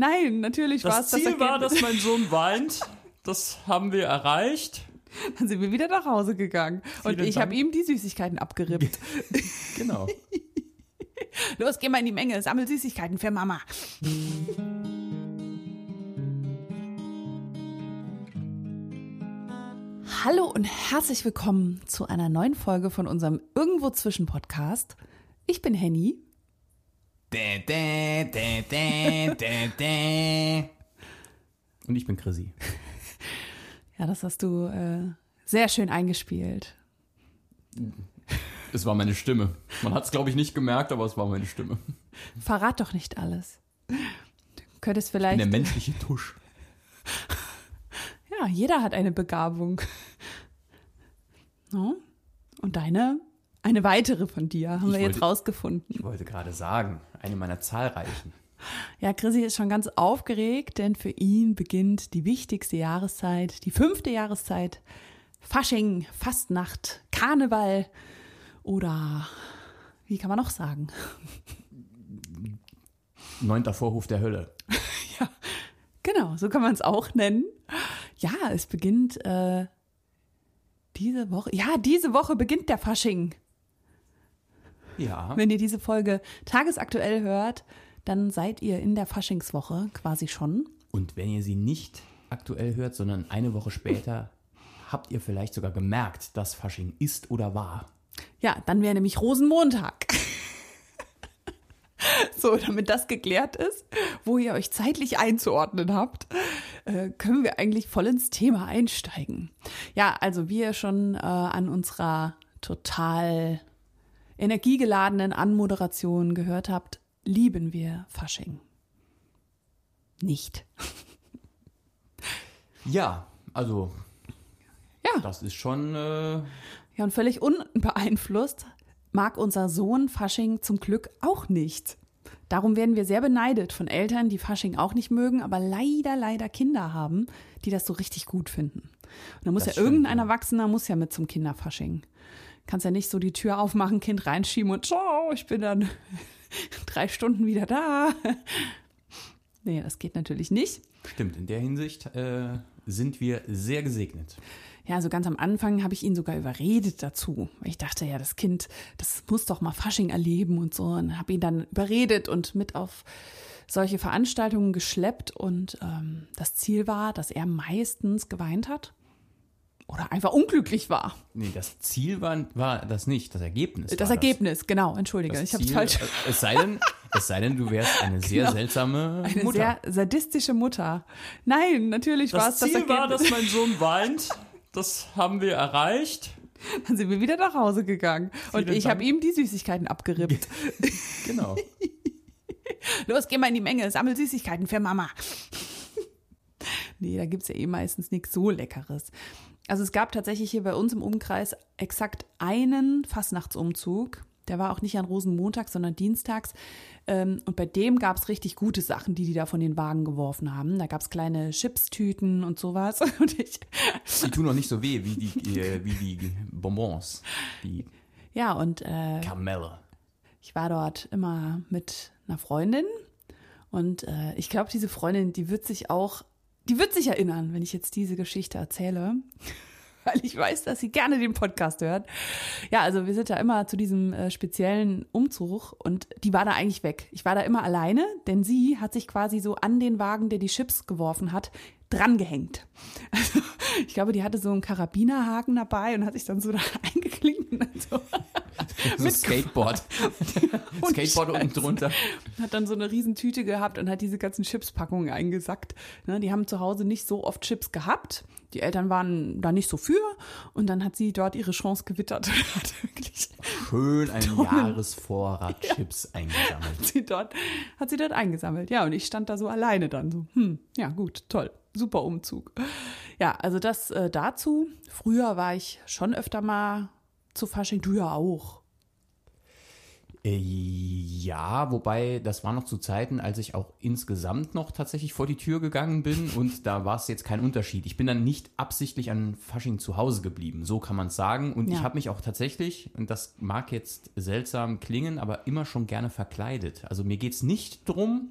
Nein, natürlich war es Das das Ziel war, dass mein Sohn weint. Das haben wir erreicht. Dann sind wir wieder nach Hause gegangen. Und Vielen ich habe ihm die Süßigkeiten abgerippt. Genau. Los, geh mal in die Menge, sammel Süßigkeiten für Mama. Hallo und herzlich willkommen zu einer neuen Folge von unserem Irgendwo zwischen Podcast. Ich bin Henny. Dä, dä, dä, dä, dä, dä. Und ich bin Chrissy. Ja, das hast du äh, sehr schön eingespielt. Es war meine Stimme. Man hat es, glaube ich, nicht gemerkt, aber es war meine Stimme. Verrat doch nicht alles. Du könntest Ich bin vielleicht. der menschliche Tusch. Ja, jeder hat eine Begabung. No? Und deine? Eine weitere von dir, haben Ich wir jetzt wollte- rausgefunden. Ich wollte gerade sagen, eine meiner zahlreichen. Ja, Chrissy ist schon ganz aufgeregt, denn für ihn beginnt die wichtigste Jahreszeit, die fünfte Jahreszeit. Fasching, Fastnacht, Karneval oder wie kann man noch sagen? Neunter Vorhof der Hölle. Genau, so kann man es auch nennen. Ja, es beginnt äh, diese Woche. Ja, diese Woche beginnt der Fasching. Ja. Wenn ihr diese Folge tagesaktuell hört, dann seid ihr in der Faschingswoche quasi schon. Und wenn ihr sie nicht aktuell hört, sondern eine Woche später, habt ihr vielleicht sogar gemerkt, dass Fasching ist oder war. Ja, dann wäre nämlich Rosenmontag. so, damit das geklärt ist, wo ihr euch zeitlich einzuordnen habt, äh, können wir eigentlich voll ins Thema einsteigen. Ja, also wie ihr schon äh, an unserer total energiegeladenen Anmoderation gehört habt, lieben wir Fasching. Nicht. Ja, also Ja. das ist schon äh, Ja, und völlig unbeeinflusst mag unser Sohn Fasching zum Glück auch nicht. Darum werden wir sehr beneidet von Eltern, die Fasching auch nicht mögen, aber leider, leider Kinder haben, die das so richtig gut finden. Und da muss Das ja stimmt, irgendein ja. Erwachsener muss ja mit zum Kinderfasching. Kannst ja nicht so die Tür aufmachen, Kind reinschieben und ciao, ich bin dann drei Stunden wieder da. Nee, das geht natürlich nicht. stimmt. In der Hinsicht äh, sind wir sehr gesegnet. Ja, also ganz am Anfang habe ich ihn sogar überredet dazu. Ich dachte ja, das Kind, das muss doch mal Fasching erleben und so. Und habe ihn dann überredet und mit auf solche Veranstaltungen geschleppt. Und ähm, das Ziel war, dass er meistens geweint hat oder einfach unglücklich war. Nee, das Ziel war, war das nicht, das Ergebnis. Das war Ergebnis, genau, entschuldige, Das ich habe es falsch. äh, Es sei denn, es sei denn, du wärst eine sehr Genau. seltsame Eine Mutter. sehr sadistische Mutter. Nein, natürlich war es das das Ziel war, Ergebnis. dass mein Sohn weint. Das haben wir erreicht. Dann sind wir wieder nach Hause gegangen. Und Vielen ich habe ihm die Süßigkeiten abgerippt. Genau. Los, geh mal in die Menge, sammel Süßigkeiten für Mama. nee, da gibt's ja eh meistens nichts so Leckeres. Also es gab tatsächlich hier bei uns im Umkreis exakt einen Fastnachtsumzug. Der war auch nicht an Rosenmontag, sondern dienstags. Ähm, Und bei dem gab's richtig gute Sachen, die die da von den Wagen geworfen haben. Da gab's kleine Chipstüten und sowas. Und ich, Die tun noch nicht so weh wie die, äh, wie die Bonbons, die ja, und äh, Kamelle. ich war dort immer mit einer Freundin und äh, ich glaube, diese Freundin, die wird sich auch, die wird sich erinnern, wenn ich jetzt diese Geschichte erzähle, weil ich weiß, dass sie gerne den Podcast hört. Ja, also wir sind da immer zu diesem äh, speziellen Umzug und die war da eigentlich weg. Ich war da immer alleine, denn sie hat sich quasi so an den Wagen, der die Chips geworfen hat, drangehängt. Also ich glaube, die hatte so einen Karabinerhaken dabei und hat sich dann so da eingeklinkt und dann so So ein Skateboard. Und Skateboard unten drunter. hat dann so eine riesen Tüte gehabt und hat diese ganzen Chipspackungen eingesackt. Ne, die haben zu Hause nicht so oft Chips gehabt. Die Eltern waren da nicht so für. Und dann hat sie dort ihre Chance gewittert. und hat wirklich Schön einen Tonnen. Jahresvorrat Chips eingesammelt. sie dort, hat sie dort eingesammelt. Ja, und ich stand da so alleine dann so, hm, ja gut, toll, super Umzug. Ja, also das äh, dazu. Früher war ich schon öfter mal zu Fasching, du ja auch. Äh, ja, wobei das war noch zu Zeiten, als ich auch insgesamt noch tatsächlich vor die Tür gegangen bin und da war es jetzt kein Unterschied. Ich bin dann nicht absichtlich an Fasching zu Hause geblieben, so kann man es sagen. Und Ja. ich habe mich auch tatsächlich, und das mag jetzt seltsam klingen, aber immer schon gerne verkleidet. Also mir geht's nicht drum,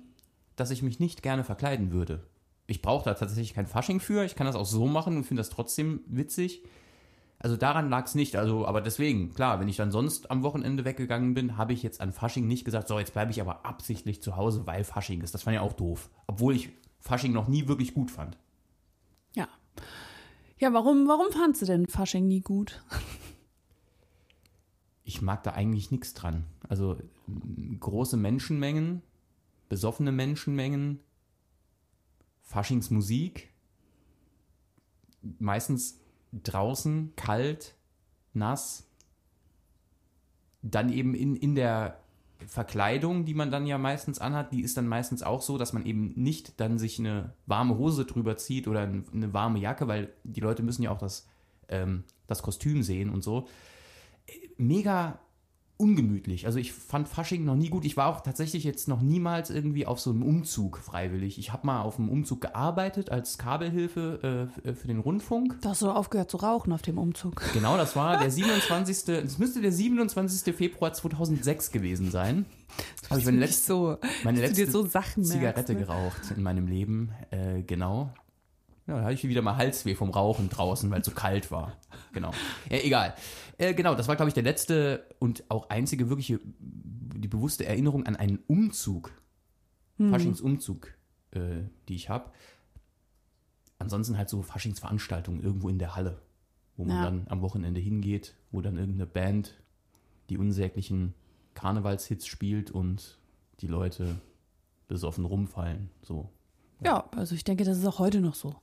dass ich mich nicht gerne verkleiden würde. Ich brauche da tatsächlich kein Fasching für. Ich kann das auch so machen und finde das trotzdem witzig. Also daran lag es nicht. Also, aber deswegen, klar, wenn ich dann sonst am Wochenende weggegangen bin, habe ich jetzt an Fasching nicht gesagt, so, jetzt bleibe ich aber absichtlich zu Hause, weil Fasching ist. Das fand ich auch doof. Obwohl ich Fasching noch nie wirklich gut fand. Ja. Ja, warum, warum fandst du denn Fasching nie gut? Ich mag da eigentlich nichts dran. Also große Menschenmengen, besoffene Menschenmengen, Faschingsmusik, meistens draußen, kalt, nass, dann eben in, in der Verkleidung, die man dann ja meistens anhat, die ist dann meistens auch so, dass man eben nicht dann sich eine warme Hose drüber zieht oder ein- eine warme Jacke, weil die Leute müssen ja auch das, ähm, das Kostüm sehen und so. Äh, Mega ungemütlich. Also ich fand Fasching noch nie gut. Ich war auch tatsächlich jetzt noch niemals irgendwie auf so einem Umzug freiwillig. Ich habe mal auf einem Umzug gearbeitet als Kabelhilfe äh, f- für den Rundfunk. Du hast so aufgehört zu rauchen auf dem Umzug. Genau, das war der 27. Es müsste der 27. Februar 2006 gewesen sein. Habe ich meine letzte, so, meine du letzte so Sachen Zigarette merkst, ne? geraucht in meinem Leben. Äh, genau. Ja, da hatte ich wieder mal Halsweh vom Rauchen draußen, weil es so kalt war. Genau. Ja, egal. Äh, genau, das war, glaube ich, der letzte und auch einzige wirkliche, die bewusste Erinnerung an einen Umzug. Hm. Faschingsumzug, äh, die ich habe. Ansonsten halt so Faschingsveranstaltungen irgendwo in der Halle, wo man Ja. dann am Wochenende hingeht, wo dann irgendeine Band die unsäglichen Karnevalshits spielt und die Leute besoffen rumfallen. So. Ja, also ich denke, das ist auch heute noch so.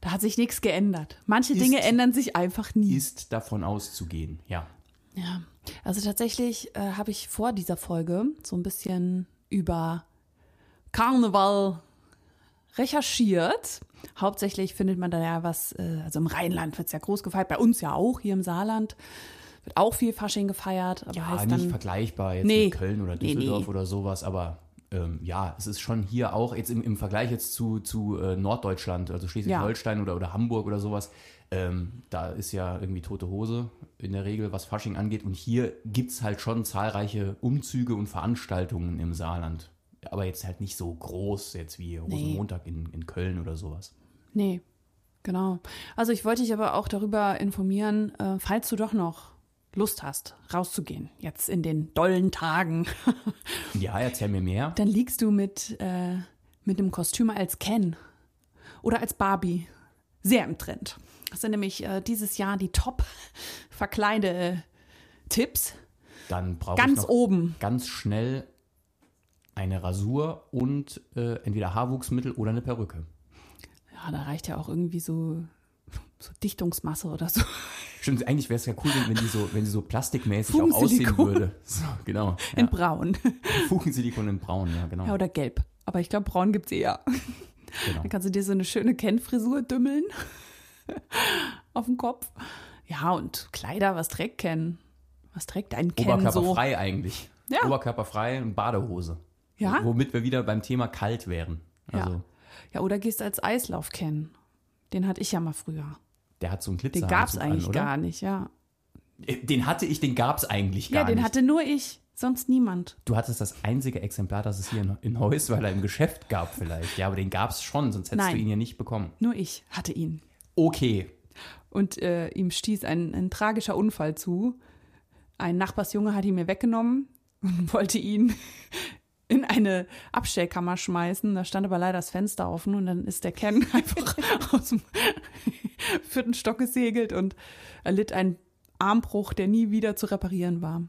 Da hat sich nichts geändert. Manche Ist- Dinge ändern sich einfach nie. Ist davon auszugehen, ja. Ja, also tatsächlich äh, habe ich vor dieser Folge so ein bisschen über Karneval recherchiert. Hauptsächlich findet man da ja was, äh, also im Rheinland wird es ja groß gefeiert, bei uns ja auch, hier im Saarland wird auch viel Fasching gefeiert. Aber Ja, heißt nicht dann, vergleichbar jetzt Nee. mit Köln oder Nee, Düsseldorf nee. oder sowas, aber ähm, ja, es ist schon hier auch jetzt im, im Vergleich jetzt zu, zu äh, Norddeutschland, also Schleswig-Holstein oder, oder Hamburg oder sowas, ähm, da ist ja irgendwie tote Hose in der Regel, was Fasching angeht. Und hier gibt es halt schon zahlreiche Umzüge und Veranstaltungen im Saarland. Aber jetzt halt nicht so groß jetzt wie Rosenmontag in, in Köln oder sowas. Nee, genau. Also ich wollte dich aber auch darüber informieren, äh, falls du doch noch Lust hast, rauszugehen, jetzt in den dollen Tagen. Ja, erzähl mir mehr. dann liegst du mit, äh, mit einem Kostüm als Ken oder als Barbie sehr im Trend. Das sind nämlich äh, dieses Jahr die Top-Verkleide-Tipps. Dann brauche ich Ganz noch oben. ganz schnell eine Rasur und äh, entweder Haarwuchsmittel oder eine Perücke. Ja, da reicht ja auch irgendwie so, so Dichtungsmasse oder so. Stimmt, eigentlich wäre es ja cool, wenn, die so, wenn sie so plastikmäßig auch aussehen würde. So, genau. In Ja. braun. Fugensilikon in braun, ja, genau. Ja, oder gelb. Aber ich glaube, braun gibt's eher. genau. Dann kannst du dir so eine schöne Ken-Frisur dümmeln. Auf dem Kopf. Ja, und Kleider, was trägt Ken? Was trägt ein Ken so? Oberkörperfrei eigentlich. Ja. Oberkörperfrei und Badehose. Ja? Womit wir wieder beim Thema kalt wären. Also, Ja. Ja, oder gehst als Eislauf Ken. Den hatte ich ja mal früher. Der hat so einen Den Glitzer. gab's eigentlich gar nicht, ja. Den hatte ich, den gab's eigentlich gar Ja, den nicht. hatte nur ich, sonst niemand. Du hattest das einzige Exemplar, das es hier in, in Heusweiler im Geschäft gab vielleicht. Ja, aber den gab's schon, sonst hättest Nein. du ihn ja nicht bekommen. Nur ich hatte ihn. Okay. Und äh, ihm stieß ein, ein tragischer Unfall zu. Ein Nachbarsjunge hat ihn mir weggenommen und wollte ihn in eine Abstellkammer schmeißen. Da stand aber leider das Fenster offen und dann ist der Ken einfach aus dem vierten Stock gesegelt und erlitt einen Armbruch, der nie wieder zu reparieren war.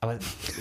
Aber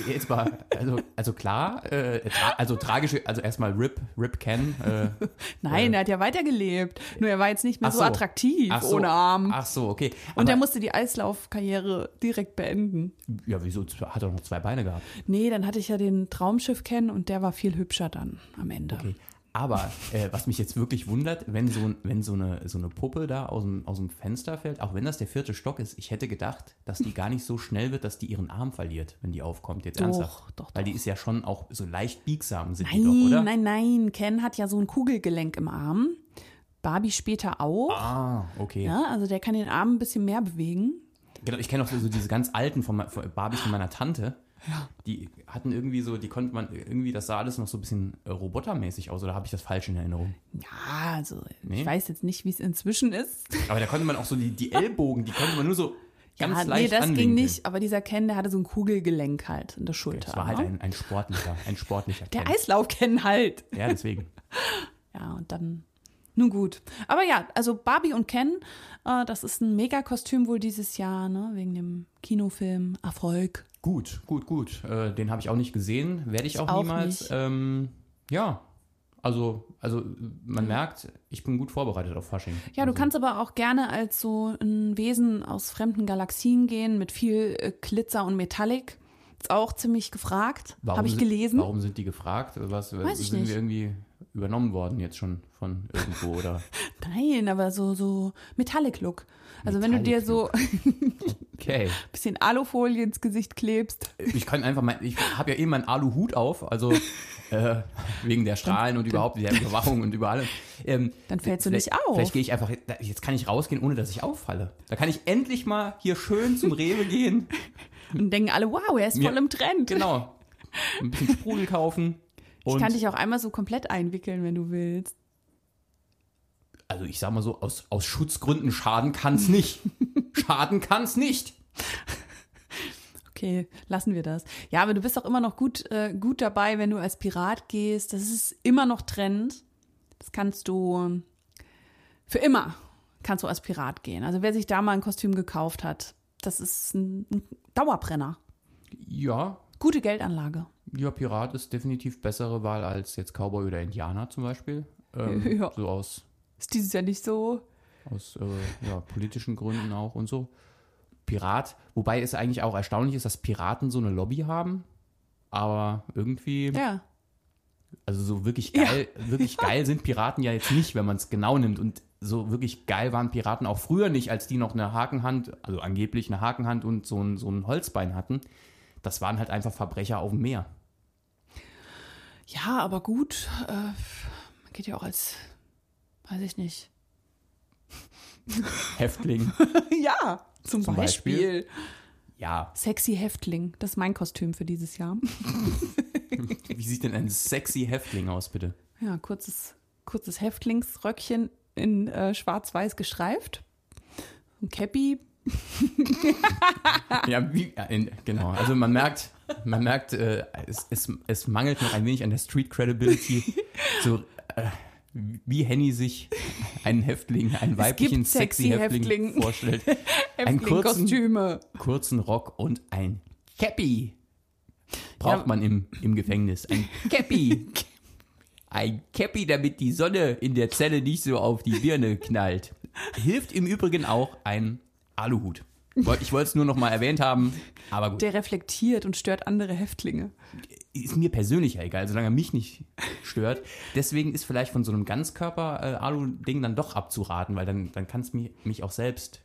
jetzt mal, also, also klar, äh, tra also tragische, also erstmal Rip, Rip Ken. Äh, Nein, er hat ja weitergelebt. Nur er war jetzt nicht mehr ach so, attraktiv so, ohne Arm. Ach so, okay. und er Aber- musste die Eislaufkarriere direkt beenden. Ja, wieso? Hat er noch zwei Beine gehabt? Nee, dann hatte ich ja den Traumschiff kennen und der war viel hübscher dann am Ende. Okay. Aber äh, was mich jetzt wirklich wundert, wenn so, wenn so, eine, so eine Puppe da aus dem, aus dem Fenster fällt, auch wenn das der vierte Stock ist, ich hätte gedacht, dass die gar nicht so schnell wird, dass die ihren Arm verliert, wenn die aufkommt. Jetzt Doch, ernsthaft. doch, Weil die doch. ist ja schon auch so leicht biegsam, sind die Nein, doch, oder? nein, nein. Ken hat ja so ein Kugelgelenk im Arm. Barbie später auch. Ah, okay. Ja, also der kann den Arm ein bisschen mehr bewegen. Genau, ich kenne auch so, so diese ganz alten von, von Barbies von meiner Tante. Die hatten irgendwie so, die konnte man irgendwie, das sah alles noch so ein bisschen äh, robotermäßig aus, oder habe ich das falsch in Erinnerung? Ja, also Nee? ich weiß jetzt nicht, wie es inzwischen ist. Aber da konnte man auch so die, die Ellbogen, die konnte man nur so ganz ja, leicht nee, das anwinkeln. ging nicht. Aber dieser Ken, der hatte so ein Kugelgelenk halt in der Schulter. Das war halt ne? ein, ein sportlicher, ein sportlicher der Ken. Eislauf-Ken halt. Ja, deswegen. Ja, und dann, nun gut. Aber ja, also Barbie und Ken, äh, das ist ein Mega-Kostüm wohl dieses Jahr, ne? Wegen dem Kinofilm Erfolg. Gut, gut, gut. Äh, den habe ich auch nicht gesehen, werde ich auch, auch niemals. Ähm, ja, also, also man merkt, ich bin gut vorbereitet auf Fasching. Ja, du also, kannst aber auch gerne als so ein Wesen aus fremden Galaxien gehen mit viel äh, Glitzer und Metallic. Ist auch ziemlich gefragt. Habe ich sind- gelesen. Warum sind die gefragt? Was, Weiß ich sind nicht. wir irgendwie übernommen worden jetzt schon von irgendwo oder? Nein, aber so, so Metallic-Look. Also wenn du dir so ein Okay. bisschen Alufolie ins Gesicht klebst. Ich kann einfach mein, ich habe ja eh meinen Aluhut auf, also äh, wegen der Strahlen und überhaupt der Überwachung und über allem. Ähm, Dann fällst du nicht auf. Vielleicht gehe ich einfach, jetzt kann ich rausgehen, ohne dass ich auffalle. Da kann ich endlich mal hier schön zum Rewe gehen. Und denken alle, wow, er ist Mir- voll im Trend. Genau. Ein bisschen Sprudel kaufen. Ich Und kann dich auch einmal so komplett einwickeln, wenn du willst. also ich sag mal so, aus, aus Schutzgründen schaden kann's nicht. schaden kann's nicht. Okay, lassen wir das. Ja, aber du bist auch immer noch gut, äh, gut dabei, wenn du als Pirat gehst. Das ist immer noch Trend. Das kannst du für immer kannst du als Pirat gehen. Also wer sich da mal ein Kostüm gekauft hat, das ist ein Dauerbrenner. Ja, Gute Geldanlage. Ja, Pirat ist definitiv bessere Wahl als jetzt Cowboy oder Indianer zum Beispiel. Ähm, Ja. So aus Ist dieses Jahr nicht so. aus äh, ja, politischen Gründen auch und so. Pirat, wobei es eigentlich auch erstaunlich ist, dass Piraten so eine Lobby haben, aber irgendwie, Ja. also so wirklich geil, wirklich geil sind Piraten ja jetzt nicht, wenn man es genau nimmt und so wirklich geil waren Piraten auch früher nicht, als die noch eine Hakenhand, also angeblich eine Hakenhand und so ein, so ein Holzbein hatten. Das waren halt einfach Verbrecher auf dem Meer. Ja, aber gut. Äh, man geht ja auch als, weiß ich nicht. Häftling, ja, zum, Zum Beispiel. Beispiel? ja. Sexy Häftling. Das ist mein Kostüm für dieses Jahr. Wie sieht denn ein sexy Häftling aus, bitte? Ja, kurzes, kurzes Häftlingsröckchen in äh, schwarz-weiß gestreift. Ein Cappy. Ja, wie, ja, in, genau. Also man merkt, man merkt, äh, es, es, es mangelt noch ein wenig an der Street Credibility. So, äh, wie Henny sich einen Häftling, einen weiblichen sexy, Häftling, Häftling. vorstellt. Einen kurzen, Häftling-Kostüme. kurzen Rock und ein Cappy. Braucht Ja. man im, im Gefängnis. Ein Cappy. Ein Cappy, damit die Sonne in der Zelle nicht so auf die Birne knallt. Hilft im Übrigen auch ein Aluhut. Ich wollte es nur noch mal erwähnt haben, aber gut. Der reflektiert und stört andere Häftlinge. Ist mir persönlich ja egal, solange er mich nicht stört. Deswegen ist vielleicht von so einem Ganzkörper-Alu-Ding dann doch abzuraten, weil dann, dann kann es mich, mich auch selbst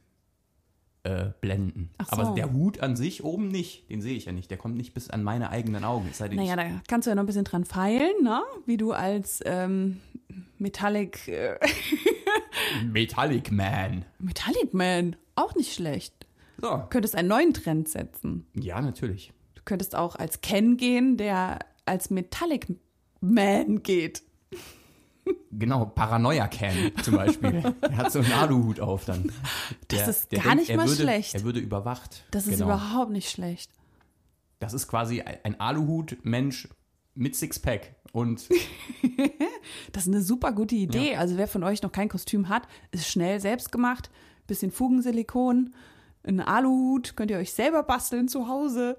äh, blenden. So. Aber der Hut an sich oben nicht, den sehe ich ja nicht. Der kommt nicht bis an meine eigenen Augen. Denn, Naja, da kannst du ja noch ein bisschen dran feilen, ne? Wie du als ähm, Metallic, äh, Metallic Man. Metallic Man, auch nicht schlecht. So. Du könntest einen neuen Trend setzen. Ja, natürlich. Du könntest auch als Ken gehen, der als Metallic Man geht. Genau, Paranoia Can zum Beispiel. er hat so einen Aluhut auf dann. Das ist gar nicht er mal würde, schlecht. Er würde überwacht. Das ist Genau. überhaupt nicht schlecht. Das ist quasi ein Aluhut-Mensch mit Sixpack. Und Das ist eine super gute Idee. Also wer von euch noch kein Kostüm hat, ist schnell selbst gemacht. Bisschen Fugensilikon, ein Aluhut, könnt ihr euch selber basteln zu Hause.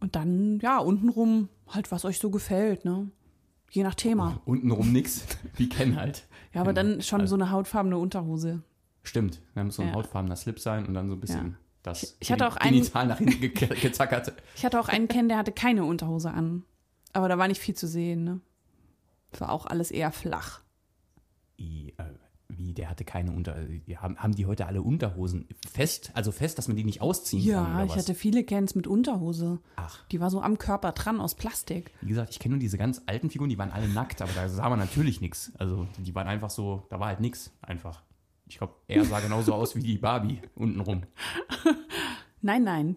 Und dann, ja, untenrum halt, was euch so gefällt, ne? Je nach Thema. untenrum nix. Wie Ken halt. Ja, aber Genau. dann schon so eine hautfarbene Unterhose. Stimmt, da muss so ein Ja. hautfarbener Slip sein und dann so ein bisschen Ja. das Ich- ich hatte auch einen- Genital nach hinten ge gezackert. Ich hatte auch einen kennen, der hatte keine Unterhose an. Aber da war nicht viel zu sehen, ne? Das war auch alles eher flach. I, äh, Wie, der hatte keine Unter... Haben, haben die heute alle Unterhosen fest? Also fest, dass man die nicht ausziehen kann Ja, ich was? hatte viele Kens mit Unterhose. Ach, Die war so am Körper dran aus Plastik. wie gesagt, ich kenne nur diese ganz alten Figuren, die waren alle nackt, aber da sah man natürlich nichts. Also die waren einfach so, da war halt nichts einfach. Ich glaube, er sah genauso aus wie die Barbie untenrum. Nein, nein.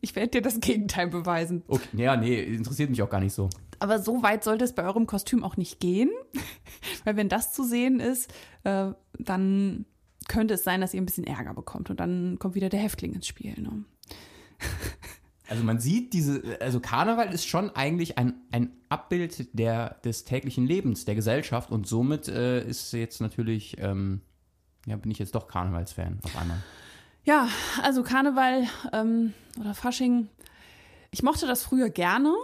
Ich werde dir das Gegenteil beweisen. Okay, ja, nee, interessiert mich auch gar nicht so. Aber so weit sollte es bei eurem Kostüm auch nicht gehen. Weil wenn das zu sehen ist, äh, dann könnte es sein, dass ihr ein bisschen Ärger bekommt. Und dann kommt wieder der Häftling ins Spiel. Ne? Also man sieht diese, also Karneval ist schon eigentlich ein, ein Abbild der, des täglichen Lebens, der Gesellschaft und somit äh, ist jetzt natürlich, ähm, ja, bin ich jetzt doch Karnevalsfan auf einmal. Ja, also Karneval ähm, oder Fasching, ich mochte das früher gerne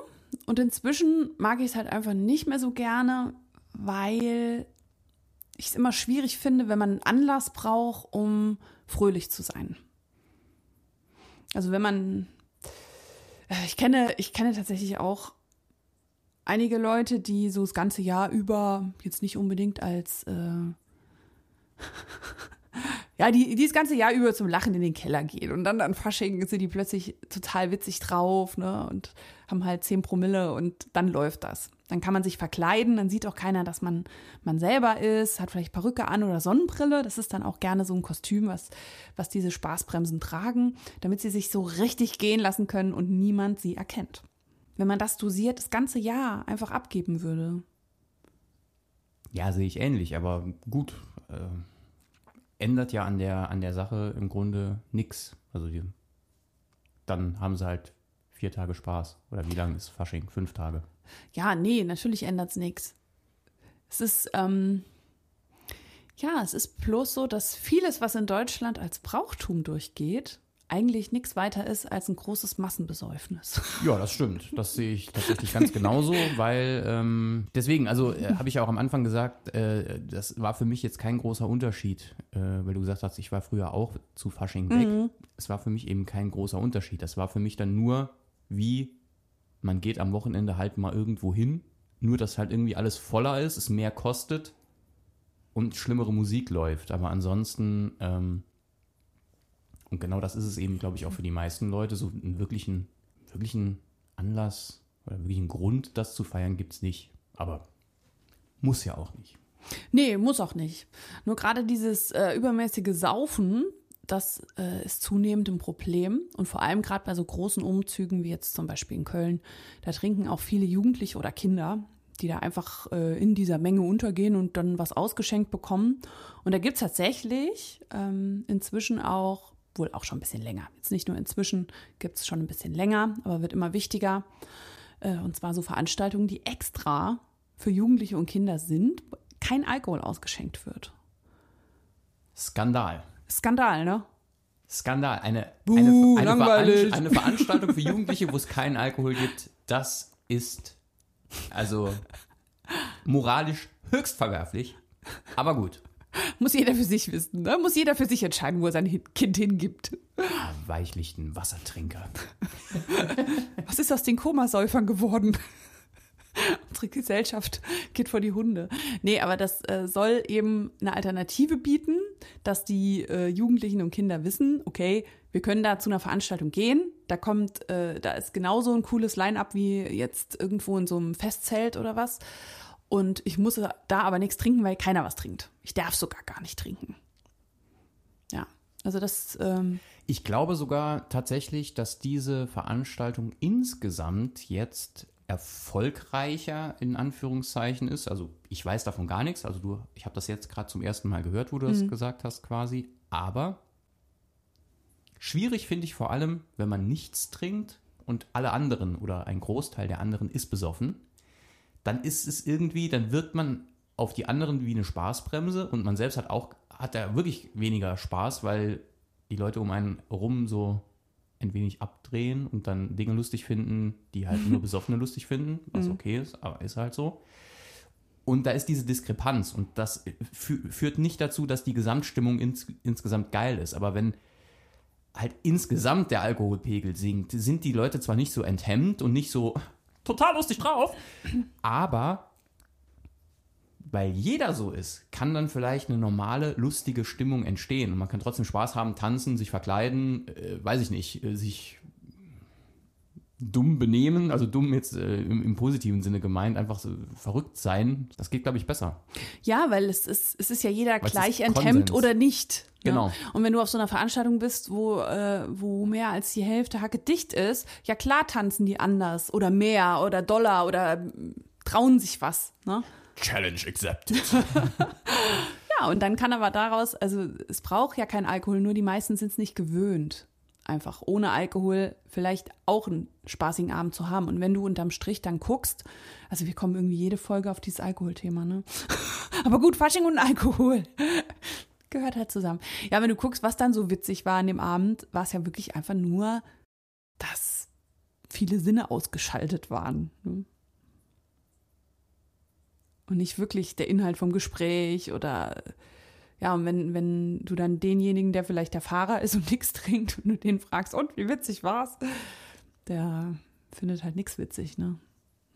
und inzwischen mag ich es halt einfach nicht mehr so gerne, weil ich es immer schwierig finde, wenn man einen Anlass braucht, um fröhlich zu sein. Also wenn man, äh, ich kenne, ich kenne tatsächlich auch einige Leute, die so das ganze Jahr über jetzt nicht unbedingt als äh, ja, die, die das ganze Jahr über zum Lachen in den Keller gehen. Und dann an Fasching sind die plötzlich total witzig drauf, ne? Und haben halt 10 Promille und dann läuft das. Dann kann man sich verkleiden, dann sieht auch keiner, dass man, man selber ist, hat vielleicht Perücke an oder Sonnenbrille. Das ist dann auch gerne so ein Kostüm, was, was diese Spaßbremsen tragen, damit sie sich so richtig gehen lassen können und niemand sie erkennt. Wenn man das dosiert das ganze Jahr einfach abgeben würde. Ja, sehe ich ähnlich, aber gut. Äh ändert ja an der, an der Sache im Grunde nichts. Also die, dann haben sie halt vier Tage Spaß. Oder wie lange ist Fasching? Fünf Tage. Ja, nee, natürlich ändert es nichts. Es ist, ähm, ja, es ist bloß so, dass vieles, was in Deutschland als Brauchtum durchgeht, eigentlich nichts weiter ist als ein großes Massenbesäufnis. Ja, das stimmt. Das sehe ich tatsächlich ganz genauso, weil ähm, deswegen, also äh, habe ich ja auch am Anfang gesagt, äh, das war für mich jetzt kein großer Unterschied, äh, weil du gesagt hast, ich war früher auch zu Fasching weg. Mhm. Es war für mich eben kein großer Unterschied. Das war für mich dann nur, wie man geht am Wochenende halt mal irgendwo hin, nur dass halt irgendwie alles voller ist, es mehr kostet und schlimmere Musik läuft. Aber ansonsten ähm, und genau das ist es eben, glaube ich, auch für die meisten Leute. So einen wirklichen, wirklichen Anlass oder wirklichen Grund, das zu feiern, gibt es nicht. Aber muss ja auch nicht. Nee, muss auch nicht. Nur gerade dieses äh, übermäßige Saufen, das äh, ist zunehmend ein Problem. Und vor allem gerade bei so großen Umzügen wie jetzt zum Beispiel in Köln, da trinken auch viele Jugendliche oder Kinder, die da einfach äh, in dieser Menge untergehen und dann was ausgeschenkt bekommen. Und da gibt es tatsächlich ähm, inzwischen auch wohl auch schon ein bisschen länger. Jetzt nicht nur inzwischen, gibt es schon ein bisschen länger, aber wird immer wichtiger. Äh, und zwar so Veranstaltungen, die extra für Jugendliche und Kinder sind, kein Alkohol ausgeschenkt wird. Skandal. Skandal, ne? Skandal. Eine, Buh, eine, eine, eine Veranstaltung für Jugendliche, wo es keinen Alkohol gibt, das ist also moralisch höchst verwerflich. Aber gut. Muss jeder für sich wissen, ne? Muss jeder für sich entscheiden, wo er sein Kind hingibt. Ah, weichlichten Wassertrinker. Was ist aus den Komasäufern geworden? Unsere Gesellschaft geht vor die Hunde. Nee, aber das äh, soll eben eine Alternative bieten, dass die äh, Jugendlichen und Kinder wissen, okay, wir können da zu einer Veranstaltung gehen. Da kommt, äh, da ist genauso ein cooles Line-up wie jetzt irgendwo in so einem Festzelt oder was. Und ich muss da aber nichts trinken, weil keiner was trinkt. Ich darf sogar gar nicht trinken. Ja, also das. Ähm ich glaube sogar tatsächlich, dass diese Veranstaltung insgesamt jetzt erfolgreicher in Anführungszeichen ist. Also ich weiß davon gar nichts. Also du, ich habe das jetzt gerade zum ersten Mal gehört, wo du das mhm. gesagt hast quasi. Aber schwierig finde ich vor allem, wenn man nichts trinkt und alle anderen oder ein Großteil der anderen ist besoffen dann ist es irgendwie, dann wirkt man auf die anderen wie eine Spaßbremse und man selbst hat auch, hat da wirklich weniger Spaß, weil die Leute um einen rum so ein wenig abdrehen und dann Dinge lustig finden, die halt nur Besoffene lustig finden, was mhm. okay ist, aber ist halt so. Und da ist diese Diskrepanz und das führt nicht dazu, dass die Gesamtstimmung ins, insgesamt geil ist. Aber wenn halt insgesamt der Alkoholpegel sinkt, sind die Leute zwar nicht so enthemmt und nicht so, total lustig drauf. Aber weil jeder so ist, kann dann vielleicht eine normale, lustige Stimmung entstehen. Und man kann trotzdem Spaß haben, tanzen, sich verkleiden, äh, weiß ich nicht, äh, sich dumm benehmen, also dumm jetzt äh, im, im, positiven Sinne gemeint, einfach so verrückt sein, das geht, glaube ich, besser. Ja, weil es ist, es ist ja jeder Weil gleich enthemmt oder nicht. Ne? Genau. Und wenn du auf so einer Veranstaltung bist, wo, äh, wo mehr als die Hälfte Hacke dicht ist, ja klar tanzen die anders oder mehr oder Dollar oder trauen sich was. Ne? Challenge accepted. ja, und dann kann aber daraus, also es braucht ja kein Alkohol, nur die meisten sind es nicht gewöhnt einfach ohne Alkohol vielleicht auch einen spaßigen Abend zu haben. Und wenn du unterm Strich dann guckst, also wir kommen irgendwie jede Folge auf dieses Alkoholthema, ne? Aber gut, Fasching und Alkohol gehört halt zusammen. Ja, wenn du guckst, was dann so witzig war an dem Abend, war es ja wirklich einfach nur, dass viele Sinne ausgeschaltet waren. Ne? Und nicht wirklich der Inhalt vom Gespräch oder ja, und wenn, wenn du dann denjenigen, der vielleicht der Fahrer ist und nichts trinkt, und du den fragst, und wie witzig war's? Der findet halt nichts witzig, ne?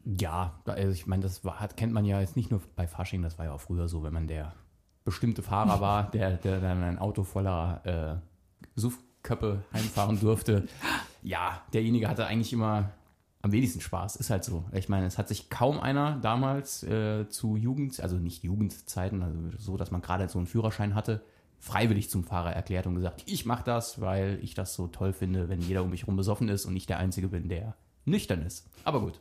Ja, also ich meine, das war, kennt man ja jetzt nicht nur bei Fasching, das war ja auch früher so, wenn man der bestimmte Fahrer war, der, der dann ein Auto voller äh, Suffköppe heimfahren durfte. Ja, derjenige hatte eigentlich immer am wenigsten Spaß. Ist halt so. Ich meine, es hat sich kaum einer damals äh, zu Jugend, also nicht Jugendzeiten, also so, dass man gerade so einen Führerschein hatte, freiwillig zum Fahrer erklärt und gesagt, ich mache das, weil ich das so toll finde, wenn jeder um mich herum besoffen ist und ich der Einzige bin, der nüchtern ist. Aber gut.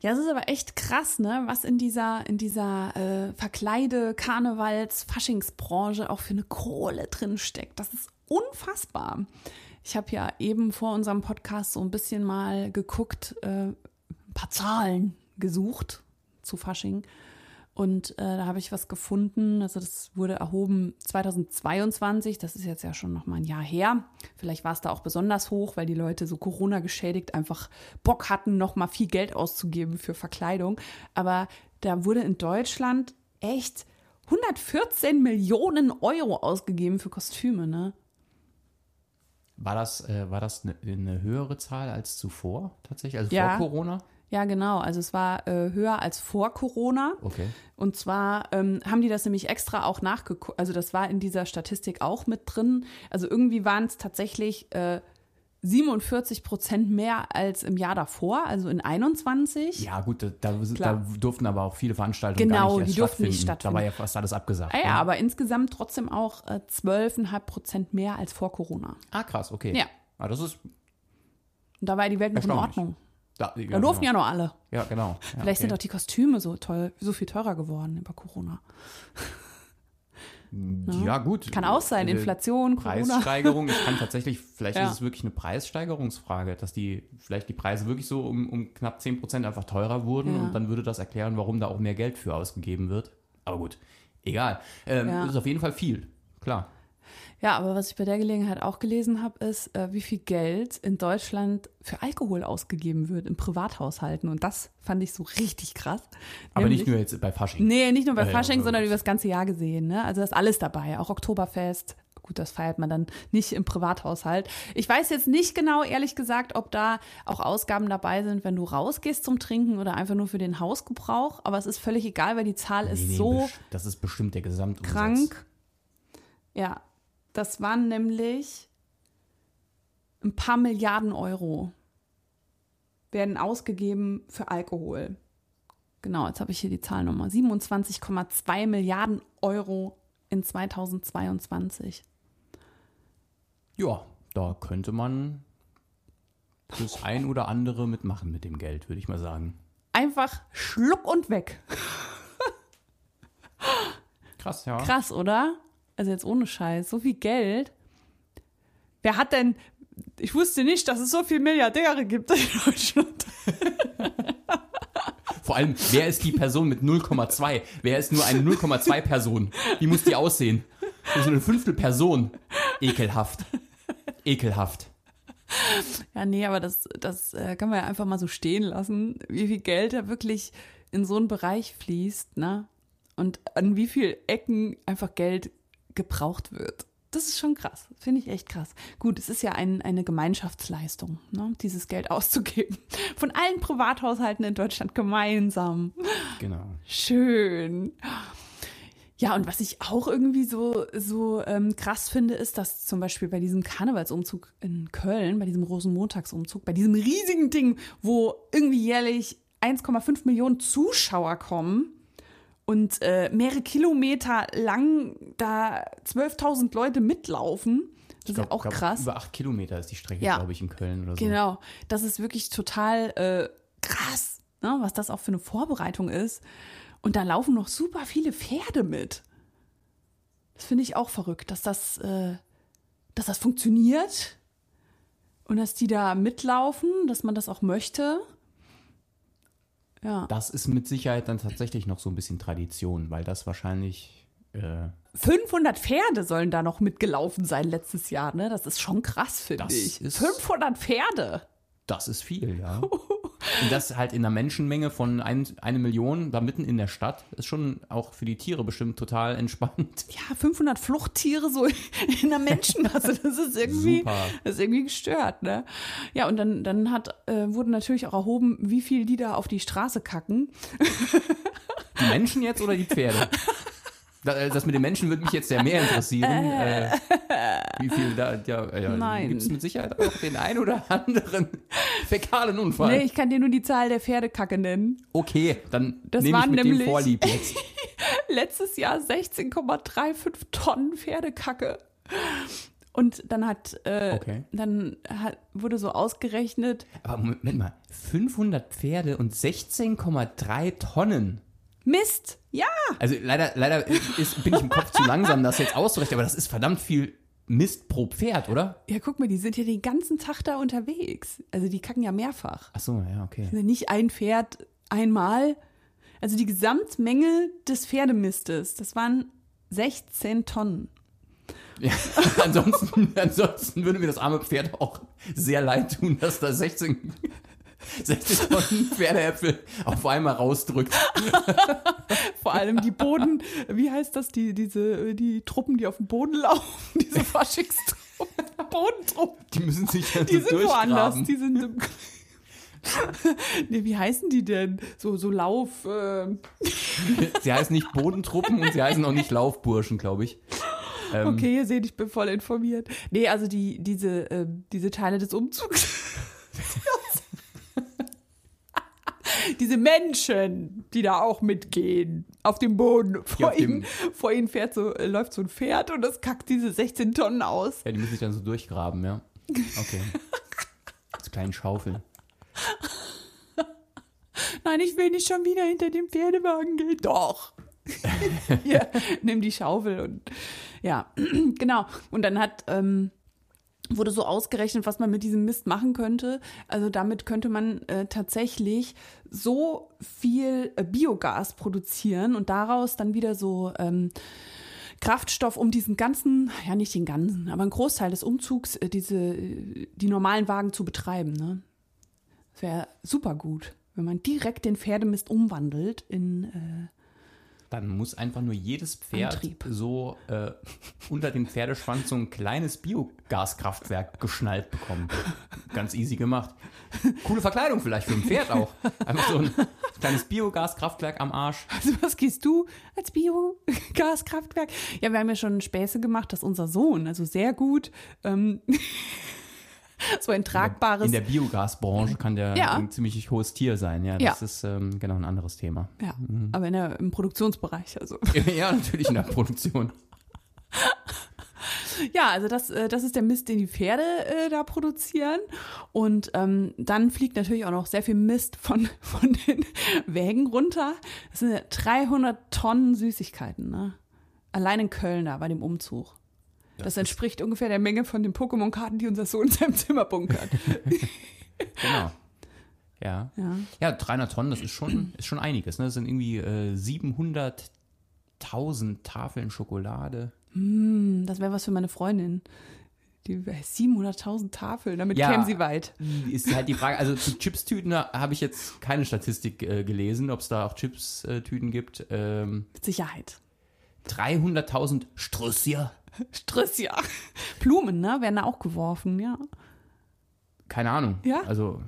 Ja, es ist aber echt krass, ne, was in dieser, in dieser äh, Verkleide, Karnevals, Faschingsbranche auch für eine Kohle drin steckt. Das ist unfassbar. Ich habe ja eben vor unserem Podcast so ein bisschen mal geguckt, äh, ein paar Zahlen gesucht zu Fasching. Und äh, da habe ich was gefunden. Also das wurde erhoben 2022. Das ist jetzt ja schon noch mal ein Jahr her. Vielleicht war es da auch besonders hoch, weil die Leute so Corona geschädigt einfach Bock hatten, noch mal viel Geld auszugeben für Verkleidung. Aber da wurde in Deutschland echt 114 Millionen Euro ausgegeben für Kostüme. Ne? War das, äh, war das eine, eine, höhere Zahl als zuvor tatsächlich, also ja. vor Corona? Ja, genau. Also es war äh, höher als vor Corona. Okay. Und zwar ähm, haben die das nämlich extra auch nachgeguckt. Also das war in dieser Statistik auch mit drin. Also irgendwie waren es tatsächlich äh, 47 Prozent mehr als im Jahr davor, also in 21. Ja, gut, da, da, durften aber auch viele Veranstaltungen genau, gar nicht die durften nicht stattfinden. Da war ja fast alles abgesagt. Ah, ja, ne? aber insgesamt trotzdem auch äh, 12,5 Prozent mehr als vor Corona. Ah, krass, okay. Ja. Ah, das ist. Und da war die Welt noch in Ordnung. Da, ja, da durften genau. ja noch alle. Ja, genau. Ja, Vielleicht okay. sind auch die Kostüme so toll, so viel teurer geworden über Corona. Ja, gut. Kann auch sein, also Inflation, Corona. Preissteigerung. Ich kann tatsächlich, vielleicht ja. ist es wirklich eine Preissteigerungsfrage, dass die, vielleicht die Preise wirklich so um, um knapp 10 Prozent einfach teurer wurden ja. und dann würde das erklären, warum da auch mehr Geld für ausgegeben wird. Aber gut, egal. Ähm, ja. Ist auf jeden Fall viel, klar. Ja, aber was ich bei der Gelegenheit auch gelesen habe, ist, äh, wie viel Geld in Deutschland für Alkohol ausgegeben wird in Privathaushalten. Und das fand ich so richtig krass. Aber Nämlich, nicht nur jetzt bei Fasching. Nee, nicht nur bei äh, Fasching, sondern über das ganze Jahr gesehen. Ne? Also das ist alles dabei. Auch Oktoberfest. Gut, das feiert man dann nicht im Privathaushalt. Ich weiß jetzt nicht genau, ehrlich gesagt, ob da auch Ausgaben dabei sind, wenn du rausgehst zum Trinken oder einfach nur für den Hausgebrauch. Aber es ist völlig egal, weil die Zahl ist nee, nee, so. Das ist bestimmt der Gesamtumsatz. Krank. Ja, das waren nämlich ein paar Milliarden Euro werden ausgegeben für Alkohol. Genau, jetzt habe ich hier die Zahlnummer. 27,2 Milliarden Euro in 2022. Ja, da könnte man das ein oder andere mitmachen mit dem Geld, würde ich mal sagen. Einfach schluck und weg. Krass, ja. Krass, oder? Also jetzt ohne Scheiß, so viel Geld. Wer hat denn, ich wusste nicht, dass es so viele Milliardäre gibt in Deutschland. Vor allem, wer ist die Person mit 0,2? Wer ist nur eine 0,2 Person? Wie muss die aussehen? So eine Fünftel Person. Ekelhaft. Ekelhaft. Ja, nee, aber das, das äh, kann man ja einfach mal so stehen lassen, wie viel Geld da wirklich in so einen Bereich fließt, ne? Und an wie viel Ecken einfach Geld gebraucht wird. Das ist schon krass. Finde ich echt krass. Gut, es ist ja ein, eine Gemeinschaftsleistung, ne? dieses Geld auszugeben. Von allen Privathaushalten in Deutschland gemeinsam. Genau. Schön. Ja, und was ich auch irgendwie so, so ähm, krass finde, ist, dass zum Beispiel bei diesem Karnevalsumzug in Köln, bei diesem Rosenmontagsumzug, bei diesem riesigen Ding, wo irgendwie jährlich 1,5 Millionen Zuschauer kommen und äh, mehrere Kilometer lang da 12.000 Leute mitlaufen. Das ist glaub, ja auch glaub, krass. Über acht Kilometer ist die Strecke, Ja. glaube ich, in Köln oder so. Genau, das ist wirklich total äh, krass, ne? was das auch für eine Vorbereitung ist. Und da laufen noch super viele Pferde mit. Das finde ich auch verrückt, dass das, äh, dass das funktioniert und dass die da mitlaufen, dass man das auch möchte. Ja. Das ist mit Sicherheit dann tatsächlich noch so ein bisschen Tradition, weil das wahrscheinlich. Äh, 500 Pferde sollen da noch mitgelaufen sein letztes Jahr, ne? Das ist schon krass, finde Das ich. ist- 500 Pferde. das ist viel, ja. Und das halt in einer Menschenmenge von ein, eine Million, da mitten in der Stadt, ist schon auch für die Tiere bestimmt total entspannt. ja, 500 Fluchttiere so in der Menschenmasse. Das ist irgendwie, Super. das ist irgendwie gestört, ne? Ja, und dann, dann hat, äh, wurde natürlich auch erhoben, wie viel die da auf die Straße kacken. Die Menschen jetzt oder die Pferde? Da- Das mit den Menschen würde mich jetzt sehr mehr interessieren. Äh, wie viel da, ja, ja Nein. gibt es mit Sicherheit auch den ein oder anderen fäkalen Unfall. Nee, ich kann dir nur die Zahl der Pferdekacke nennen. Okay, dann Das nehme ich waren mit dem nämlich- Vorlieb jetzt. Letztes Jahr 16,35 Tonnen Pferdekacke. Und dann hat, äh, Okay. dann hat, wurde so ausgerechnet, Aber Moment mal, 500 Pferde und 16,3 Tonnen. Mist, ja, Also leider, leider ist, bin ich im Kopf zu langsam, das jetzt auszurechnen, aber das ist verdammt viel Mist pro Pferd, oder? ja, guck mal, die sind ja den ganzen Tag da unterwegs. Also die kacken ja mehrfach. Ach so, ja, okay. Also nicht ein Pferd einmal. Also die Gesamtmenge des Pferdemistes, das waren 16 Tonnen. Ja, ansonsten, ansonsten würde mir das arme Pferd auch sehr leid tun, dass da 16, 16 Tonnen Pferdeäpfel auf einmal rausdrückt. Vor allem die Boden, wie heißt das, die, diese, die Truppen, die auf dem Boden laufen, diese Faschingstruppen, Bodentruppen, Die müssen sich dann die so sind woanders, die sind im Nee, wie heißen die denn? So, so Lauf, äh, Sie heißen nicht Bodentruppen und sie heißen auch nicht Laufburschen, glaube ich. Ähm, okay, ihr seht, ich bin voll informiert. Nee, also die, diese, äh, diese Teile des Umzugs. Diese Menschen, die da auch mitgehen, auf dem Boden. Vor, dem- ihnen, vor ihnen fährt so, äh, läuft so ein Pferd und das kackt diese 16 Tonnen aus. Ja, die müssen sich dann so durchgraben, ja. Okay. Mit kleinen Schaufeln. Nein, ich will nicht schon wieder hinter dem Pferdewagen gehen. Doch. Hier, nimm die Schaufel und ja, genau. Und dann hat ähm, wurde so ausgerechnet, was man mit diesem Mist machen könnte. Also damit könnte man äh, tatsächlich so viel äh, Biogas produzieren und daraus dann wieder so ähm, Kraftstoff, um diesen ganzen, ja nicht den ganzen, aber einen Großteil des Umzugs, äh, diese, äh, die normalen Wagen zu betreiben. Ne? Das wäre super gut, wenn man direkt den Pferdemist umwandelt in äh, Dann muss einfach nur jedes Pferd Antrieb. so äh, unter den Pferdeschwanz so ein kleines Biogaskraftwerk geschnallt bekommen. Ganz easy gemacht. Coole Verkleidung vielleicht für ein Pferd auch. Einfach so ein kleines Biogaskraftwerk am Arsch. Also was gehst du als Biogaskraftwerk? Ja, wir haben ja schon Späße gemacht, dass unser Sohn, also sehr gut, ähm, so ein tragbares, In der Biogasbranche kann der Ja. ein ziemlich hohes Tier sein. Ja, das Ja. ist ähm, genau ein anderes Thema. ja, aber in der, im Produktionsbereich, also. ja, natürlich in der Produktion. Ja, also das, äh, das ist der Mist, den die Pferde äh, da produzieren. Und ähm, dann fliegt natürlich auch noch sehr viel Mist von, von den Wägen runter. Das sind ja 300 Tonnen Süßigkeiten, ne? Allein in Köln da bei dem Umzug. Das, entspricht ungefähr der Menge von den Pokémon-Karten, die unser Sohn in seinem Zimmer bunkert. Genau. Ja. Ja. Ja, 300 Tonnen, das ist schon, ist schon einiges. Ne? Das sind irgendwie äh, 700.000 Tafeln Schokolade. Hm, das wäre was für meine Freundin. Die 700.000 Tafeln, damit Ja. kämen sie weit. Ist halt die Frage, also zu Chips-Tüten da habe ich jetzt keine Statistik äh, gelesen, ob es da auch Chips-Tüten gibt. Ähm, Mit Sicherheit. 300.000 Strüssia. Stress, ja. Blumen, ne, werden da auch geworfen, ja. Keine Ahnung. Ja? Also,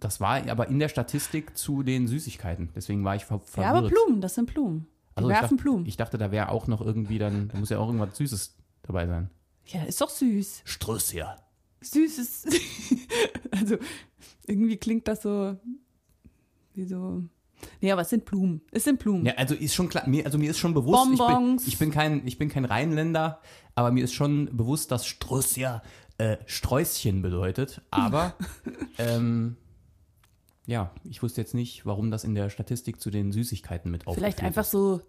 das war aber in der Statistik zu den Süßigkeiten. Deswegen war ich ver verwirrt. Ja, aber Blumen, das sind Blumen. Also ich werfen dachte, Blumen. Ich dachte, da wäre auch noch irgendwie dann, da muss ja auch irgendwas Süßes dabei sein. Ja, ist doch süß. Struss, ja. Süßes. also, irgendwie klingt das so wie so. Nee, aber es sind Blumen. Es sind Blumen. Ja, also ist schon klar, mir, also mir ist schon bewusst, ich bin, Bonbons. ich bin kein, ich bin kein Rheinländer, aber mir ist schon bewusst, dass Struss ja äh, Sträußchen bedeutet. Aber ähm, ja, ich wusste jetzt nicht, warum das in der Statistik zu den Süßigkeiten mit aufgeführt Vielleicht einfach ist. so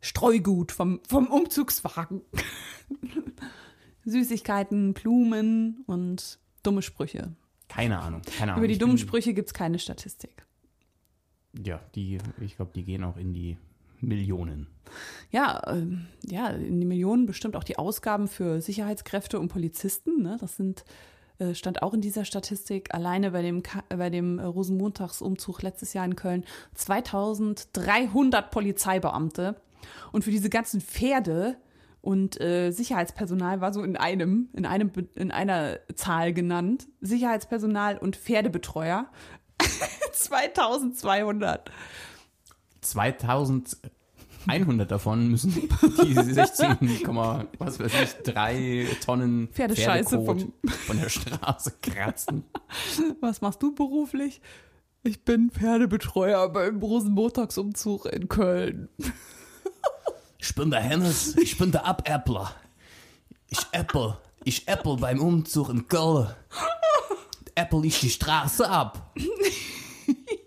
Streugut vom, vom Umzugswagen. Süßigkeiten, Blumen und dumme Sprüche. Keine Ahnung, keine Ahnung. Über die dummen Sprüche gibt es keine Statistik. Ja, die, ich glaube, die gehen auch in die Millionen. Ja, ähm, ja, in die Millionen bestimmt auch die Ausgaben für Sicherheitskräfte und Polizisten. Ne? Das sind, äh, stand auch in dieser Statistik, alleine bei dem, bei dem äh, Rosenmontagsumzug letztes Jahr in Köln 2300 Polizeibeamte. Und für diese ganzen Pferde und äh, Sicherheitspersonal war so in einem, in einem, in einer Zahl genannt. Sicherheitspersonal und Pferdebetreuer. 2200. 2100 davon müssen die 16, Komma, was weiß ich, drei Tonnen Pferdescheiße Pferdekot von der Straße kratzen. Was machst du beruflich? Ich bin Pferdebetreuer beim Rosenmontagsumzug in Köln. Ich bin der Hennes, ich bin der Abäppler. Ich äppel, ich äppel beim Umzug in Köln. Äppel ich die Straße ab.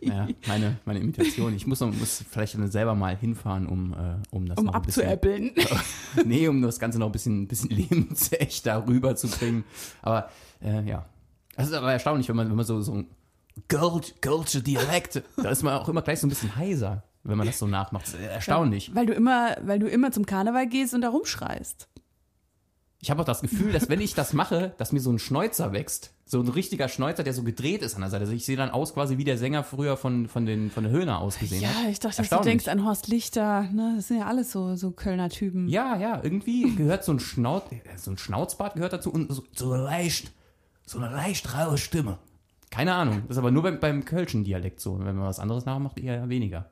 Ja, meine, meine Imitation. Ich muss, noch, muss vielleicht dann selber mal hinfahren, um, äh, um das Um noch ein bisschen, abzuäppeln. nee, um das Ganze noch ein bisschen, bisschen lebensechter rüberzubringen. Aber äh, ja. Das ist aber erstaunlich, wenn man, wenn man so, so ein Kölsche Dialekt, da ist man auch immer gleich so ein bisschen heiser, wenn man das so nachmacht. Das ist erstaunlich. Weil du immer, weil du immer zum Karneval gehst und da rumschreist. Ich habe auch das Gefühl, dass wenn ich das mache, dass mir so ein Schnäuzer wächst. So ein richtiger Schnäuzer, der so gedreht ist an der Seite. Also ich sehe dann aus quasi wie der Sänger früher von, von, den, von der Höhner ausgesehen hat. Ja, ich dachte, dass du denkst an Horst Lichter. Ne? Das sind ja alles so, so Kölner Typen. Ja, ja, irgendwie gehört so ein Schnauz, so ein Schnauzbart gehört dazu und so, so eine leicht, so eine leicht raue Stimme. Keine Ahnung. Das ist aber nur beim, beim Kölschen Dialekt so. Wenn man was anderes nachmacht, eher weniger.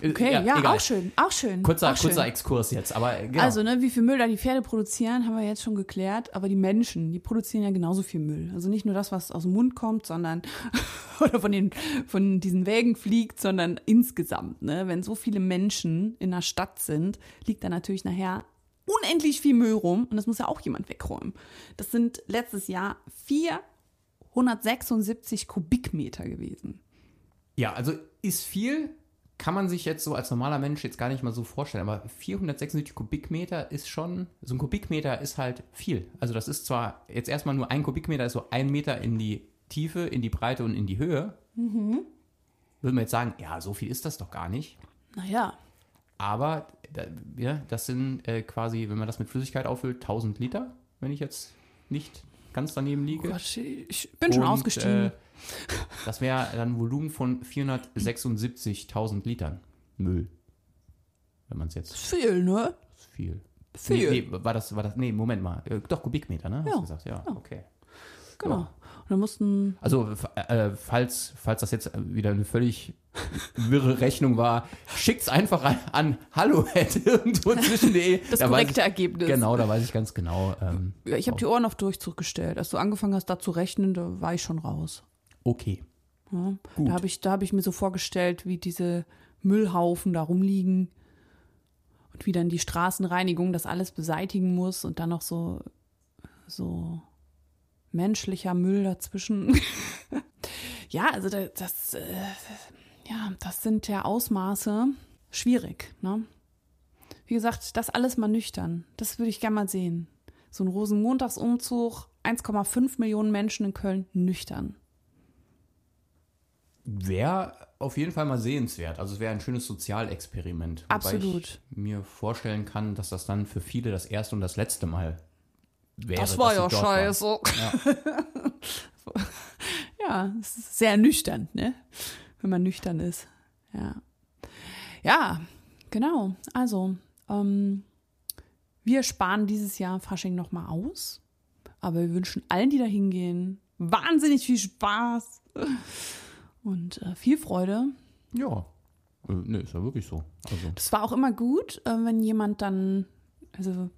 Äh, Okay, ja, egal. auch schön, auch schön. Kurzer, auch schön. kurzer Exkurs jetzt, aber äh, genau. Also, ne, wie viel Müll da die Pferde produzieren, haben wir jetzt schon geklärt. Aber die Menschen, die produzieren ja genauso viel Müll. Also nicht nur das, was aus dem Mund kommt, sondern oder von den von diesen Wägen fliegt, sondern insgesamt. Ne, wenn so viele Menschen in der Stadt sind, liegt da natürlich nachher unendlich viel Müll rum und das muss ja auch jemand wegräumen. Das sind letztes Jahr 476 Kubikmeter gewesen. Ja, also ist viel, kann man sich jetzt so als normaler Mensch jetzt gar nicht mal so vorstellen, aber 476 Kubikmeter ist schon, so ein Kubikmeter ist halt viel. Also das ist zwar jetzt erstmal nur ein Kubikmeter, ist so ein Meter in die Tiefe, in die Breite und in die Höhe. Mhm. Würde man jetzt sagen, ja, so viel ist das doch gar nicht. Naja, Aber ja, das sind äh, quasi, wenn man das mit Flüssigkeit auffüllt, 1000 Liter, wenn ich jetzt nicht ganz daneben liege. Oh Gott, ich bin schon Und, ausgestiegen. Äh, das wäre dann ein Volumen von 476.000 Litern Müll. Wenn man es jetzt viel, ne? das ist viel. Viel. Nee, nee, war das, war das, nee, Moment mal. Äh, doch, Kubikmeter, ne? Hast Ja. du gesagt, ja, okay. Genau. Ja. Und dann mussten Also, f- äh, falls, falls das jetzt wieder eine völlig wirre Rechnung war, schickt's einfach an, an hallo irgendwo zwischen.de. das Da korrekte ich, Ergebnis. Genau, da weiß ich ganz genau. Ähm, Ja, ich habe die Ohren auf Durchzug gestellt. Als du angefangen hast, da zu rechnen, da war ich schon raus. Okay. Ja. Gut. Da habe ich, da hab ich mir so vorgestellt, wie diese Müllhaufen da rumliegen und wie dann die Straßenreinigung das alles beseitigen muss und dann noch so, so menschlicher Müll dazwischen. ja, also da- das, äh, ja, das sind ja Ausmaße schwierig. Ne? Wie gesagt, das alles mal nüchtern. Das würde ich gerne mal sehen. So ein Rosenmontagsumzug, 1,5 Millionen Menschen in Köln nüchtern. Wäre auf jeden Fall mal sehenswert. Also es wäre ein schönes Sozialexperiment. Wobei Absolut. ich mir vorstellen kann, dass das dann für viele das erste und das letzte Mal wäre. Das war ja scheiße. Ja. Ja, es ist sehr nüchtern, ne? Wenn man nüchtern ist. Ja. Ja, genau. Also, ähm, wir sparen dieses Jahr Fasching nochmal aus. Aber wir wünschen allen, die da hingehen, wahnsinnig viel Spaß und äh, viel Freude. ja. Äh, nee, ist ja wirklich so. Also, Das war auch immer gut, äh, wenn jemand dann, also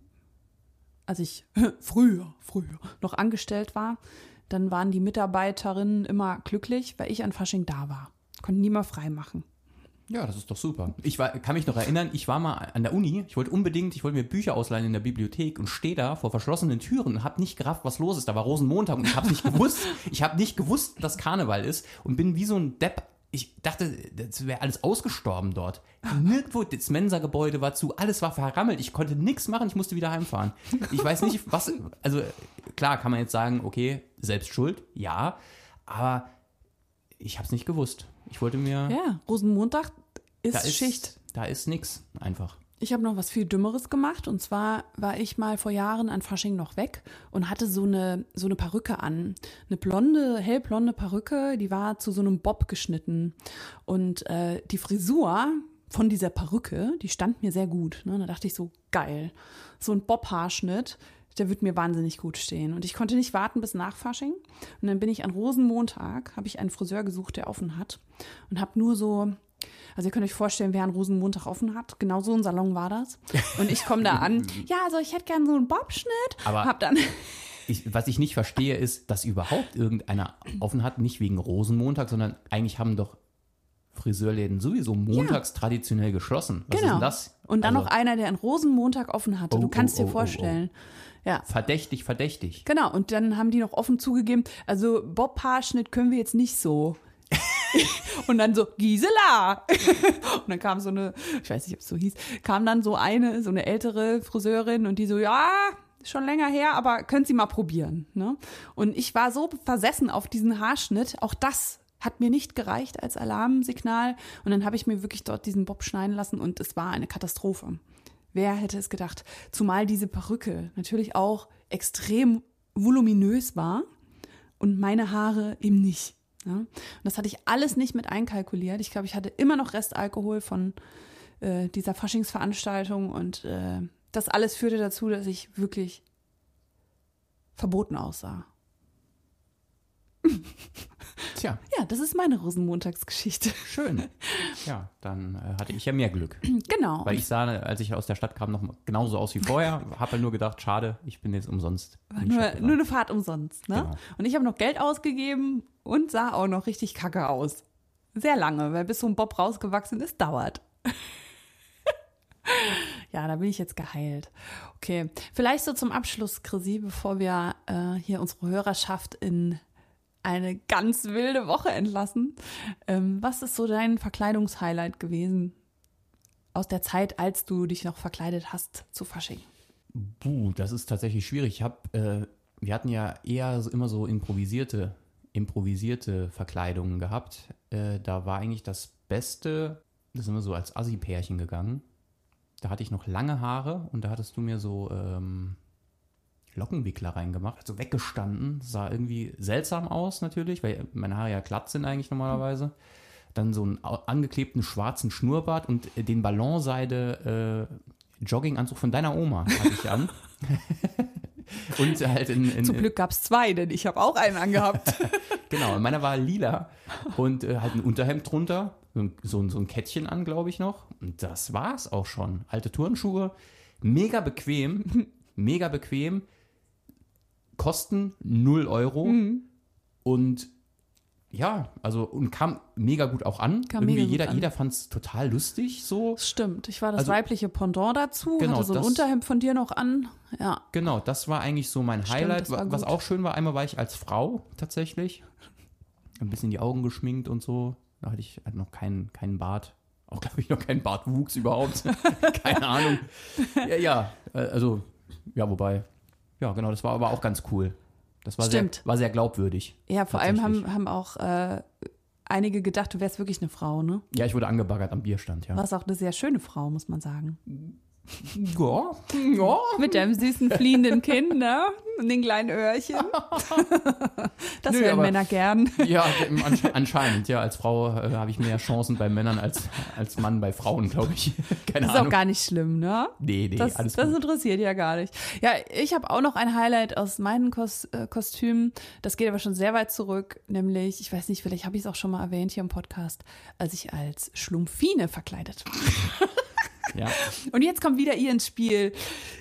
als ich früher, früher noch angestellt war, dann waren die Mitarbeiterinnen immer glücklich, weil ich an Fasching da war. Konnten die mal frei machen. Ja, das ist doch super. Ich war, kann mich noch erinnern, ich war mal an der Uni, ich wollte unbedingt, ich wollte mir Bücher ausleihen in der Bibliothek und stehe da vor verschlossenen Türen und habe nicht gerafft, was los ist. Da war Rosenmontag und ich habe nicht gewusst, ich habe nicht gewusst, dass Karneval ist und bin wie so ein Depp ich dachte, das wäre alles ausgestorben dort. Nirgendwo, das Mensa-Gebäude war zu, alles war verrammelt. Ich konnte nichts machen, ich musste wieder heimfahren. Ich weiß nicht, was, also klar kann man jetzt sagen, okay, selbst schuld, ja, aber ich habe es nicht gewusst. Ich wollte mir, Ja, Rosenmontag ist, da ist Schicht. Da ist nix, einfach. Ich habe noch was viel Dümmeres gemacht und zwar war ich mal vor Jahren an Fasching noch weg und hatte so eine so eine Perücke an, eine blonde, hellblonde Perücke, die war zu so einem Bob geschnitten und äh, die Frisur von dieser Perücke, die stand mir sehr gut. Ne? Da dachte ich so geil, so ein Bob-Haarschnitt, der wird mir wahnsinnig gut stehen und ich konnte nicht warten bis nach Fasching und dann bin ich an Rosenmontag, habe ich einen Friseur gesucht, der offen hat und habe nur so also ihr könnt euch vorstellen, wer einen Rosenmontag offen hat. Genau so ein Salon war das. Und ich komme da an. Ja, also ich hätte gern so einen Bobschnitt. Aber- hab dann Ich, was ich nicht verstehe, ist, dass überhaupt irgendeiner offen hat, nicht wegen Rosenmontag, sondern eigentlich haben doch Friseurläden sowieso montags traditionell geschlossen. Was ist genau. denn das? Und dann Also, noch einer, der einen Rosenmontag offen hatte. Oh, du kannst oh, oh, dir oh, vorstellen. Ja. Verdächtig, verdächtig. Genau, und dann haben die noch offen zugegeben, also Bob-Haarschnitt können wir jetzt nicht so. und dann so, Gisela! und dann kam so eine, ich weiß nicht, ob es so hieß, kam dann so eine, so eine ältere Friseurin und die so, ja, schon länger her, aber können Sie mal probieren. Ne? Und ich war so versessen auf diesen Haarschnitt, auch das hat mir nicht gereicht als Alarmsignal. Und dann habe ich mir wirklich dort diesen Bob schneiden lassen und es war eine Katastrophe. Wer hätte es gedacht? Zumal diese Perücke natürlich auch extrem voluminös war und meine Haare eben nicht. Ja? Und das hatte ich alles nicht mit einkalkuliert. Ich glaube, ich hatte immer noch Restalkohol von äh, dieser Faschingsveranstaltung und äh, das alles führte dazu, dass ich wirklich verboten aussah. Tja, Ja, das ist meine Rosenmontagsgeschichte. schön. Ja, dann äh, hatte ich ja mehr Glück. genau. Weil ich sah, als ich aus der Stadt kam, noch genauso aus wie vorher. Habe halt nur gedacht, schade, ich bin jetzt umsonst. nur, nur eine Fahrt umsonst, ne? Genau. Und ich habe noch Geld ausgegeben und sah auch noch richtig kacke aus. Sehr lange, weil bis so ein Bob rausgewachsen ist, dauert. ja, da bin ich jetzt geheilt. Okay, vielleicht so zum Abschluss, Chrissy, bevor wir äh, hier unsere Hörerschaft in eine ganz wilde Woche entlassen. Ähm, was ist so dein Verkleidungshighlight gewesen aus der Zeit, als du dich noch verkleidet hast zu Fasching? Buh, das ist tatsächlich schwierig. Ich habe, äh, wir hatten ja eher so, immer so improvisierte, improvisierte Verkleidungen gehabt. Äh, da war eigentlich das Beste, da sind wir so als Assi-Pärchen gegangen. Da hatte ich noch lange Haare und da hattest du mir so ähm, Lockenwickler reingemacht, also weggestanden. Sah irgendwie seltsam aus natürlich, weil meine Haare ja glatt sind eigentlich normalerweise. Dann so einen angeklebten schwarzen Schnurrbart und äh, den Ballonseide äh, Jogginganzug von deiner Oma hatte ich an. und halt in, in Zum Glück gab es zwei, denn ich habe auch einen angehabt. genau, meiner war lila und äh, halt ein Unterhemd drunter, so so ein Kettchen an, glaube ich noch. Und das war's auch schon. Alte Turnschuhe, mega bequem, mega bequem, kosten 0 Euro Mhm. und ja, also und kam mega gut auch an. Kam Irgendwie mega jeder, an. jeder fand es total lustig so. Das stimmt. Ich war das Also- weibliche Pendant dazu, Genau, hatte so ein das- Unterhemd von dir noch an. Ja. Genau, das war eigentlich so mein Stimmt, Highlight. Was gut. auch schön war, einmal war ich als Frau tatsächlich. Ein bisschen die Augen geschminkt und so. Da hatte ich halt noch keinen, keinen Bart. Auch, glaube ich, noch keinen Bartwuchs überhaupt. Keine Ahnung. Ja, ja, äh, also, ja, wobei. Ja, genau, das war aber auch ganz cool. Das war, sehr, Stimmt. war sehr glaubwürdig. Ja, vor allem haben, haben auch äh, einige gedacht, du wärst wirklich eine Frau, ne? Ja, ich wurde angebaggert am Bierstand, ja. Warst auch eine sehr schöne Frau, muss man sagen. Ja, ja. Mit deinem süßen fliehenden Kind, ne? Und den kleinen Öhrchen. Das Nö, hören aber- Männer gern. Ja, ansche anscheinend. Ja, als Frau äh, habe ich mehr Chancen bei Männern als als Mann bei Frauen, glaube ich. Keine Das ist auch Ahnung. gar nicht schlimm, ne? nee, nee, Das, alles das gut. interessiert ja gar nicht. Ja, ich habe auch noch ein Highlight aus meinen Kos äh, Kostümen. Das geht aber schon sehr weit zurück, nämlich, ich weiß nicht, vielleicht habe ich es auch schon mal erwähnt hier im Podcast, als ich als Schlumpfine verkleidet war. Ja. Und jetzt kommt wieder ihr ins Spiel.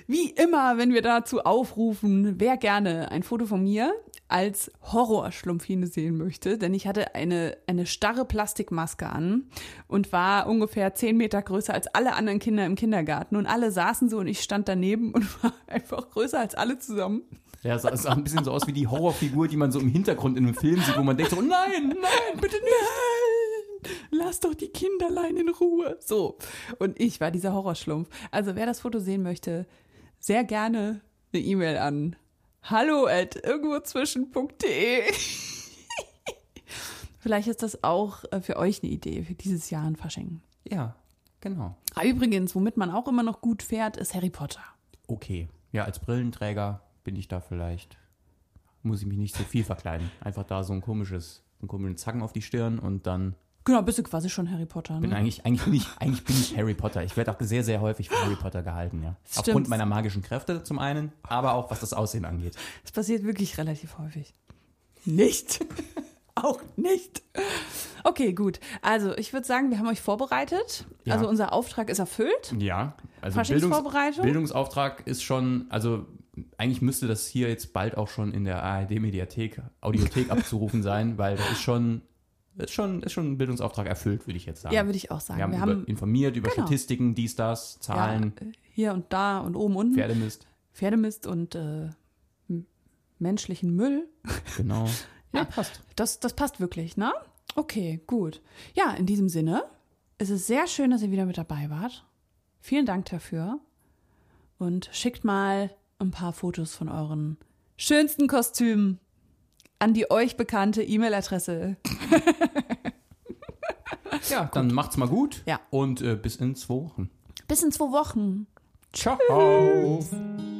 Wie immer, wenn wir dazu aufrufen, wer gerne ein Foto von mir als Horrorschlumpfine sehen möchte, denn ich hatte eine, eine starre Plastikmaske an und war ungefähr zehn Meter größer als alle anderen Kinder im Kindergarten und alle saßen so und ich stand daneben und war einfach größer als alle zusammen. Ja, es sah, ein bisschen so aus wie die Horrorfigur, die man so im Hintergrund in einem Film sieht, wo man denkt so, nein, nein, bitte nicht. Nein, lass doch die Kinderlein in Ruhe. So. Und ich war dieser Horrorschlumpf. Also wer das Foto sehen möchte, sehr gerne eine E-Mail an hallo at irgendwozwischen.de. Vielleicht ist das auch äh, für euch eine Idee für dieses Jahr ein Fasching. Ja, genau. Ah, übrigens, womit man auch immer noch gut fährt, ist Harry Potter. Okay. Ja, als Brillenträger bin ich da vielleicht, muss ich mich nicht so viel verkleiden. Einfach da so ein komisches, einen komischen Zacken auf die Stirn und dann Genau, bist du quasi schon Harry Potter. bin Ne? eigentlich, eigentlich bin ich, eigentlich bin ich Harry Potter. Ich werde auch sehr, sehr häufig für Harry Potter gehalten, ja. Stimmt. Aufgrund meiner magischen Kräfte zum einen, aber auch was das Aussehen angeht. Das passiert wirklich relativ häufig. Nicht. Auch nicht. Okay, gut. Also, ich würde sagen, wir haben euch vorbereitet. Ja. Also, unser Auftrag ist erfüllt. Ja, also Bildungs? Bildungsauftrag ist schon, also eigentlich müsste das hier jetzt bald auch schon in der ARD-Mediathek, Audiothek abzurufen sein, weil das ist schon, ist schon, ist schon ein Bildungsauftrag erfüllt, würde ich jetzt sagen. Ja, würde ich auch sagen. wir haben, Wir über, haben informiert über Genau. Statistiken, dies, das, Zahlen, ja, äh, hier und da und oben unten Pferdemist, Pferdemist und äh, menschlichen Müll. genau. Ja. passt. Das, das passt wirklich, ne? Okay, gut. Ja, in diesem Sinne, es ist sehr schön, dass ihr wieder mit dabei wart. Vielen Dank dafür. Und schickt mal ein paar Fotos von euren schönsten Kostümen an die euch bekannte E-Mail-Adresse. Ja, dann macht's mal gut Ja. und äh, bis in zwei Wochen. Bis in zwei Wochen. Ciao.